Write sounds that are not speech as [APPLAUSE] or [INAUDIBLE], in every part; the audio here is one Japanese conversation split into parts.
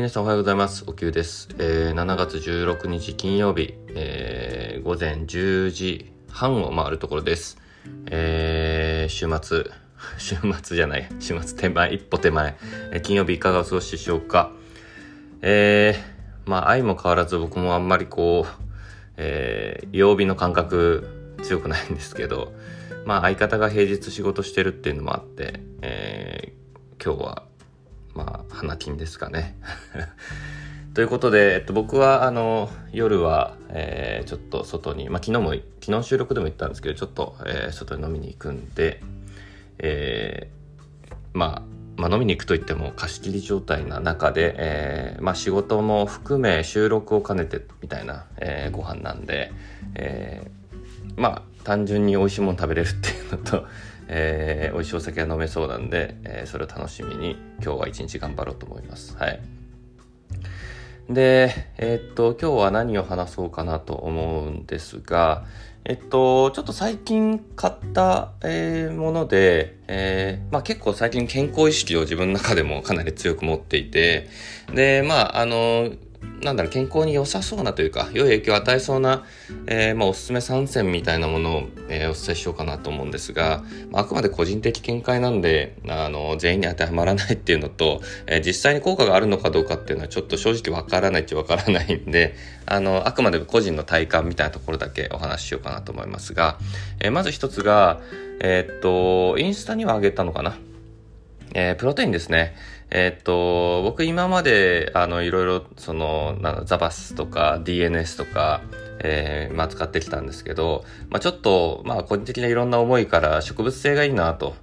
皆さんおはようございます。おきゅうです。えー、7月16日金曜日、えー、午前10時半を回るところです。えー、週末、[LAUGHS] 週末じゃない、週末手前、一歩手前、えー、金曜日いかがお過ごしでしょうか。えー、まあ、愛も変わらず僕もあんまりこう、えー、曜日の感覚強くないんですけど、まあ、相方が平日仕事してるっていうのもあって、えー、今日はまあ、花金ですかね。[LAUGHS] ということで、えっと、僕は、あの、夜は、えー、ちょっと外に、まあ、昨日も、昨日収録でも言ったんですけど、ちょっと、えー、外に飲みに行くんで、えー、まあ、まあ、飲みに行くといっても貸し切り状態な中で、え、まあ、仕事も含め収録を兼ねてみたいな、えー、ご飯なんで、え、まあ単純に美味しいもの食べれるっていうのと、えー、美味しいお酒が飲めそうなんで、えー、それを楽しみに今日は一日頑張ろうと思います。はい。で、えー、っと、今日は何を話そうかなと思うんですが、えっと、ちょっと最近買った、えー、もので、えー、まあ結構最近健康意識を自分の中でもかなり強く持っていて、で、まあ、あの、なんだろう、健康に良さそうなというか、良い影響を与えそうな、えー、まあ、おすすめ3選みたいなものを、えー、お伝えしようかなと思うんですが、まあ、あくまで個人的見解なんで、あの、全員に当てはまらないっていうのと、えー、実際に効果があるのかどうかっていうのはちょっと正直わからないっちゃわからないんで、あの、あくまで個人の体感みたいなところだけお話ししようかなと思いますが、えー、まず一つが、え、っと、インスタにはあげたのかな？えー、プロテインですね。え、っと、僕今まで、あの、いろいろ、その、なザバスとか DNS とか、えー、まあ使ってきたんですけど、まあちょっと、まあ個人的ないろんな思いから植物性がいいなと。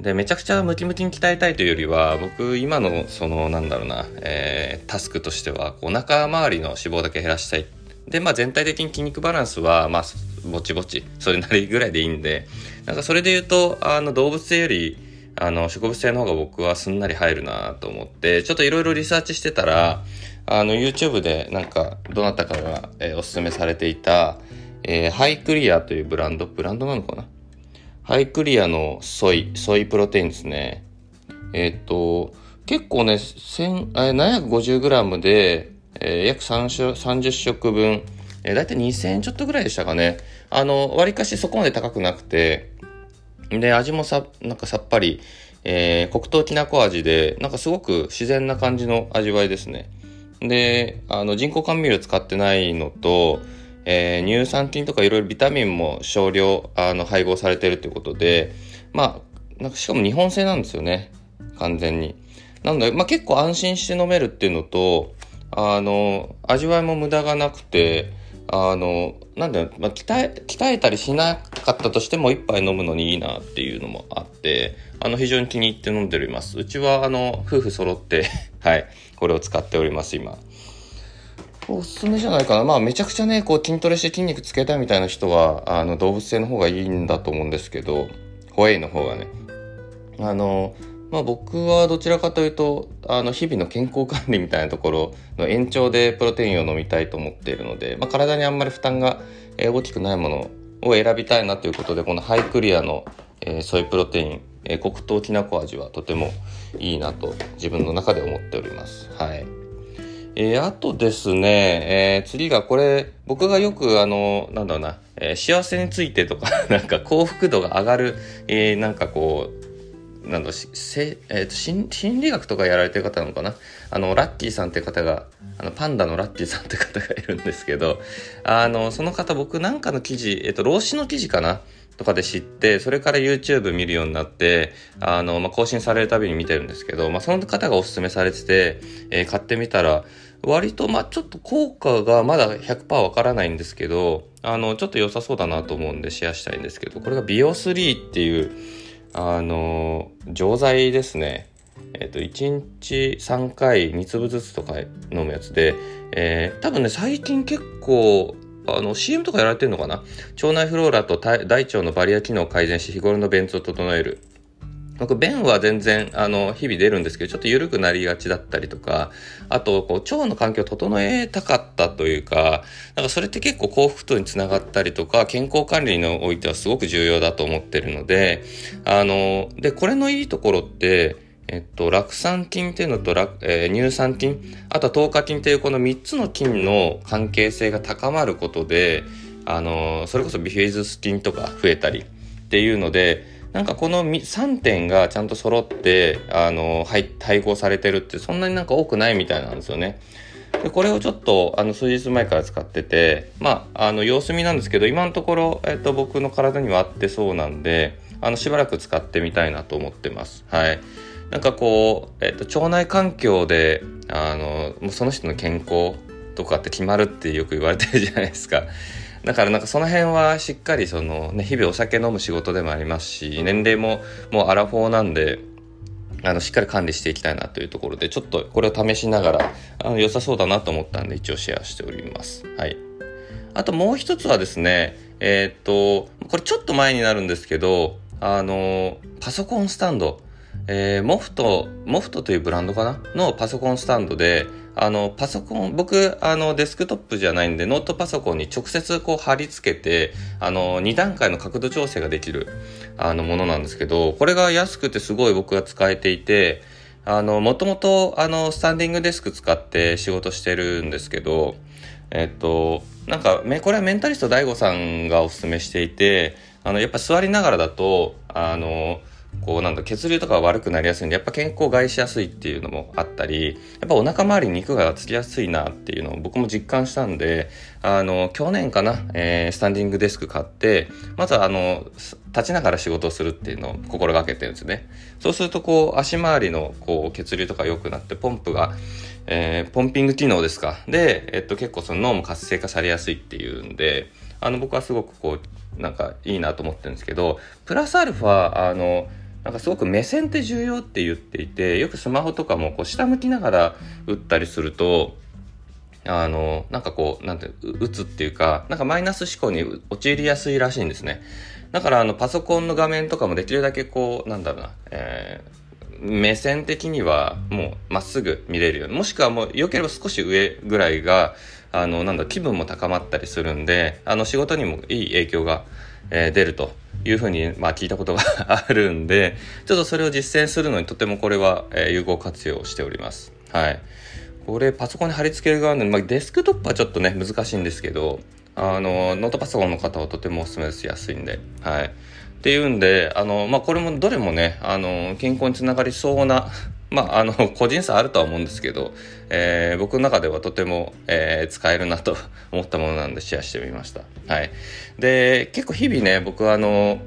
で、めちゃくちゃムキムキに鍛えたいというよりは、僕今の、その、なんだろうな、えー、タスクとしては、お腹周りの脂肪だけ減らしたい。で、まあ全体的に筋肉バランスは、まあ、ぼちぼち、それなりぐらいでいいんで、なんかそれで言うと、あの、動物性より、あの、植物性の方が僕はすんなり入るなと思って、ちょっといろいろリサーチしてたら、あの、YouTube でなんか、どなたかが、えー、おすすめされていた、えー、ハイクリアというブランド、ブランドなのかな？ハイクリアのソイ、ソイプロテインですね。えー、っと、結構ね、750g で、えー、約30食分、えー、だいたい2000円ちょっとぐらいでしたかね。あの、割かしそこまで高くなくて、で、味もさ、なんかさっぱり、えー、黒糖きなこ味で、なんかすごく自然な感じの味わいですね。で、あの、人工甘味料使ってないのと、えー、乳酸菌とかいろいろビタミンも少量、あの、配合されてるということで、まあ、なんかしかも日本製なんですよね。完全に。なので、まあ結構安心して飲めるっていうのと、あの、味わいも無駄がなくて、あの、なんだろまあ、鍛え、鍛えたりしなかったとしても一杯飲むのにいいなっていうのもあって、あの、非常に気に入って飲んでおります。うちは、あの、夫婦揃って [LAUGHS] はい、これを使っております、今。おすすめじゃないかな。まあ、めちゃくちゃね、こう、筋トレして筋肉つけたいみたいな人は、あの、動物性の方がいいんだと思うんですけど、ホエイの方がね。あの、まあ僕はどちらかというと、あの、日々の健康管理みたいなところの延長でプロテインを飲みたいと思っているので、まあ体にあんまり負担が大きくないものを選びたいなということで、このハイクリアの、え、ソイプロテイン、え、黒糖きなこ味はとてもいいなと自分の中で思っております。はい。えー、あとですね、えー、次がこれ、僕がよくあの、なんだろうな、えー、幸せについてとか、[LAUGHS] なんか幸福度が上がる、えー、なんかこう、なんだせ、えーと、心心理学とかやられてる方なのかな？あのラッキーさんって方があのパンダのラッキーさんって方がいるんですけどあのその方僕なんかの記事、えーと、老子の記事かな？とかで知ってそれから YouTube 見るようになってあの、まあ、更新されるたびに見てるんですけど、まあ、その方がおすすめされてて、えー、買ってみたら割と、まあ、ちょっと効果がまだ100%わからないんですけど、あの、ちょっと良さそうだなと思うんでシェアしたいんですけど、これがビオ3っていう、あの錠剤ですね。えっ、と1日3回2粒ずつとか飲むやつで、えー、多分ね最近結構あの CM とかやられてるのかな？腸内フローラと大腸のバリア機能を改善し日頃の便通を整える。僕、便は全然、あの、日々出るんですけど、ちょっと緩くなりがちだったりとか、あと、こう、腸の環境を整えたかったというか、なんかそれって結構幸福度につながったりとか、健康管理においてはすごく重要だと思ってるので、あの、で、これのいいところって、えっと、酪酸菌っていうのと、えー、乳酸菌、あとは糖化菌っていうこの3つの菌の関係性が高まることで、あの、それこそビフィズス菌とか増えたりっていうので、なんかこの3点がちゃんと揃って、あのー、配合されてるってそんなになんか多くないみたいなんですよね。でこれをちょっとあの数日前から使ってて、まあ、あの様子見なんですけど今のところ、えっと、僕の体には合ってそうなんであのしばらく使ってみたいなと思ってます。はいなんかこう、えっと、腸内環境であのもうその人の健康とかって決まるってよく言われてるじゃないですか。だからなんかその辺はしっかりそのね日々お酒飲む仕事でもありますし年齢ももうアラフォーなんであの、しっかり管理していきたいなというところで、ちょっとこれを試しながら、あの、良さそうだなと思ったんで、一応シェアしております。はい。あともう一つはですね、えー、っと、これちょっと前になるんですけど、あの、パソコンスタンド、えー、モフト、モフトというブランドかな？のパソコンスタンドで、あの、パソコン、僕、あの、デスクトップじゃないんで、ノートパソコンに直接こう貼り付けて、あの、2段階の角度調整ができる、あの、ものなんですけど、これが安くてすごい僕が使えていて、あの、もともと、あの、スタンディングデスク使って仕事してるんですけど、えっと、なんか、これはメンタリスト DAIGO さんがお勧めしていて、あの、やっぱ座りながらだと、あの、こうなんだ血流とか悪くなりやすいんでやっぱ健康を害しやすいっていうのもあったりやっぱお腹周りに肉がつきやすいなっていうのを僕も実感したんであの去年かな、えー、スタンディングデスク買ってまずあの立ちながら仕事をするっていうのを心がけてるんですね。そうするとこう足回りのこう血流とか良くなってポンプがえー、ポンピング機能ですか。で、えっと、結構その脳も活性化されやすいっていうんであの僕はすごくこうなんかいいなと思ってるんですけどプラスアルファあのなんかすごく目線って重要って言っていてよくスマホとかもこう下向きながら打ったりするとあのなんかこうなんて打つっていうかなんかマイナス思考に陥りやすいらしいんですね。だからあのパソコンの画面とかもできるだけこうなんだろうな、えー、目線的にはもうまっすぐ見れるようにもしくはもう良ければ少し上ぐらいがあのなんだ気分も高まったりするんであの仕事にもいい影響が、えー、出ると。いうふうに、まあ、聞いたことがあるんで、ちょっとそれを実践するのにとてもこれは、えー、有効活用しております。はい。これパソコンに貼り付ける側の、まあ、デスクトップはちょっとね、難しいんですけど、あの、ノートパソコンの方はとてもお勧めです安いんで、はい。っていうんで、あの、まあ、これもどれもね、あの、健康につながりそうなまあ、あの、[LAUGHS] 個人差あるとは思うんですけど、えー、僕の中ではとても、えー、使えるなと [LAUGHS] 思ったものなんでシェアしてみました。はい。で、結構日々ね、僕はあの、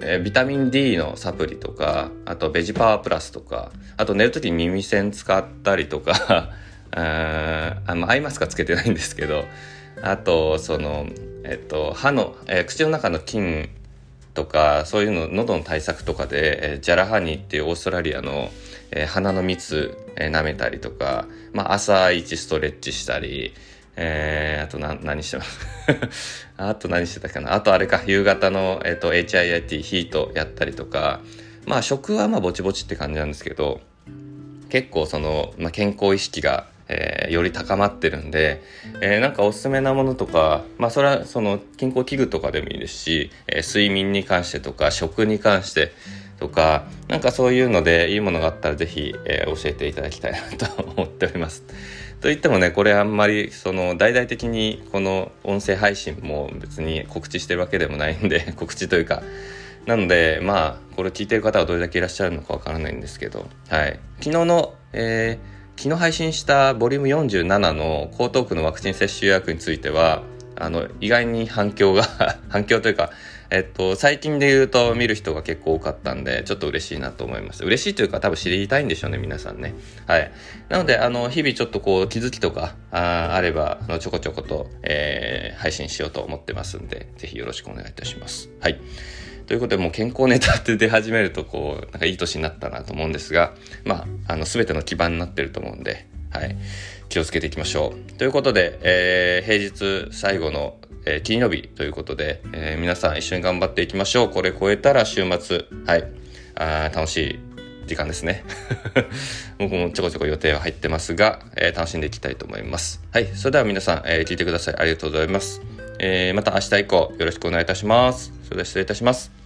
えー、ビタミン D のサプリとか、あとベジパワープラスとか、あと寝るときに耳栓使ったりとか、[LAUGHS] ああのアイマスクはつけてないんですけど、あと、その、えっと、歯の、えー、口の中の菌とか、そういうの、喉の対策とかで、えー、ジャラハニーっていうオーストラリアの、えー、鼻の蜜、えー、舐めたりとか、まあ、朝一ストレッチしたり、えー、あとな、何してます？[LAUGHS] あと何してたかな？あとあれか、夕方の、えっ、ー、と、HIIT ヒートやったりとか、まあ、食はまあ、ぼちぼちって感じなんですけど、結構その、まあ、健康意識が、えー、より高まってるんで、えー、なんかおすすめなものとか、まあそれはその健康器具とかでもいいですし、えー、睡眠に関してとか食に関して、とか、なんかそういうのでいいものがあったらぜひ、えー、教えていただきたいなと思っております。[LAUGHS] といってもね、これあんまりその大々的にこの音声配信も別に告知してるわけでもないんで、[LAUGHS] 告知というか、なので、まあ、これ聞いてる方はどれだけいらっしゃるのかわからないんですけど、はい。昨日の、えー、昨日配信したボリューム47の江東区のワクチン接種予約については、あの、意外に反響が [LAUGHS] 反響というか、えっと、最近で言うと見る人が結構多かったんで、ちょっと嬉しいなと思いました。嬉しいというか多分知りたいんでしょうね、皆さんね。はい。なので、あの、日々ちょっとこう気づきとかああれば、あのちょこちょこと、えー、配信しようと思ってますんで、ぜひよろしくお願いいたします。はい。ということで、もう健康ネタって出始めると、こう、なんかいい年になったなと思うんですが、まあ、あの、すべての基盤になってると思うんで、はい。気をつけていきましょう。ということで、えー、平日最後のえー、金曜日ということで、えー、皆さん一緒に頑張っていきましょう。これ超えたら週末、はい、あ楽しい時間ですね。[LAUGHS] 僕もちょこちょこ予定は入ってますが、えー、楽しんでいきたいと思います。はい、それでは皆さん、え聞いてください。ありがとうございます。えまた明日以降よろしくお願いいたします。それでは失礼いたします。